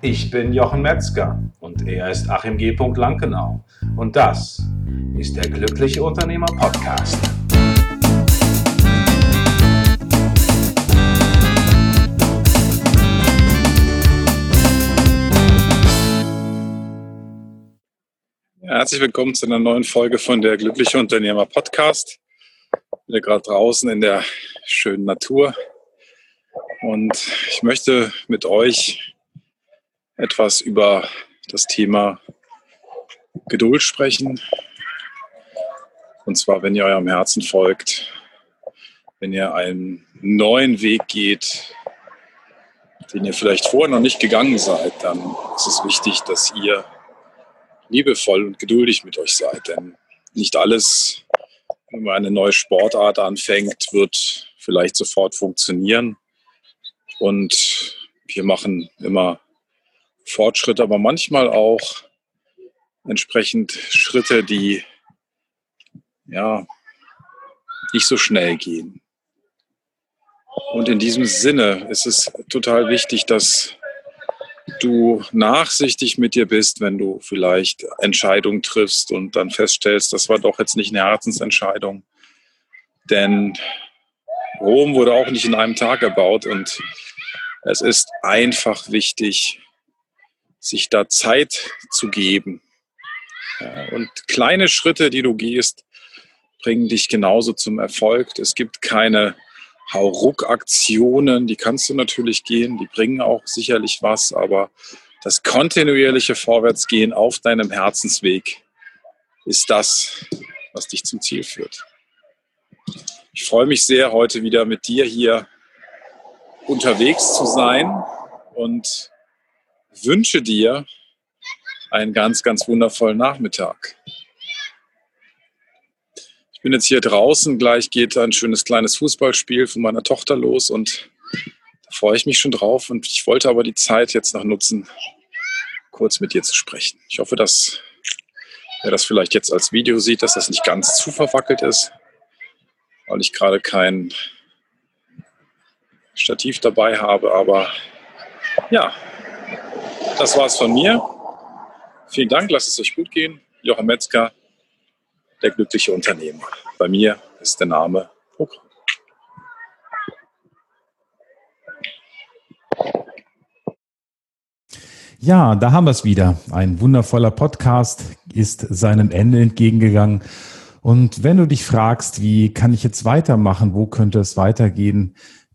Ich bin Jochen Metzger und er ist Achim G. Lankenau. Und das ist der Glückliche Unternehmer Podcast. Herzlich willkommen zu einer neuen Folge von der Glückliche Unternehmer Podcast. Ich bin gerade draußen in der schönen Natur und ich möchte mit euch etwas über das Thema Geduld sprechen. Und zwar, wenn ihr eurem Herzen folgt, wenn ihr einen neuen Weg geht, den ihr vielleicht vorher noch nicht gegangen seid, dann ist es wichtig, dass ihr liebevoll und geduldig mit euch seid. Denn nicht alles, wenn man eine neue Sportart anfängt, wird vielleicht sofort funktionieren. Und wir machen immer Fortschritte, aber manchmal auch entsprechend Schritte, die ja nicht so schnell gehen. Und in diesem Sinne ist es total wichtig, dass du nachsichtig mit dir bist, wenn du vielleicht Entscheidungen triffst und dann feststellst, das war doch jetzt nicht eine Herzensentscheidung. Denn Rom wurde auch nicht in einem Tag erbaut und es ist einfach wichtig, sich da Zeit zu geben. Und kleine Schritte, die du gehst, bringen dich genauso zum Erfolg. Es gibt keine Hauruck-Aktionen, die kannst du natürlich gehen, die bringen auch sicherlich was, aber das kontinuierliche Vorwärtsgehen auf deinem Herzensweg ist das, was dich zum Ziel führt. Ich freue mich sehr, heute wieder mit dir hier unterwegs zu sein und wünsche dir einen ganz, ganz wundervollen Nachmittag. Ich bin jetzt hier draußen, gleich geht ein schönes kleines Fußballspiel von meiner Tochter los und da freue ich mich schon drauf und ich wollte aber die Zeit jetzt noch nutzen, kurz mit dir zu sprechen. Ich hoffe, dass wer das vielleicht jetzt als Video sieht, dass das nicht ganz zu verwackelt ist, weil ich gerade kein Stativ dabei habe, aber ja, das war's von mir. Vielen Dank, lasst es euch gut gehen. Jochen Metzger, der glückliche Unternehmer. Bei mir ist der Name Programm. Ja, da haben wir es wieder. Ein wundervoller Podcast ist seinem Ende entgegengegangen. Und wenn du dich fragst, wie kann ich jetzt weitermachen, wo könnte es weitergehen,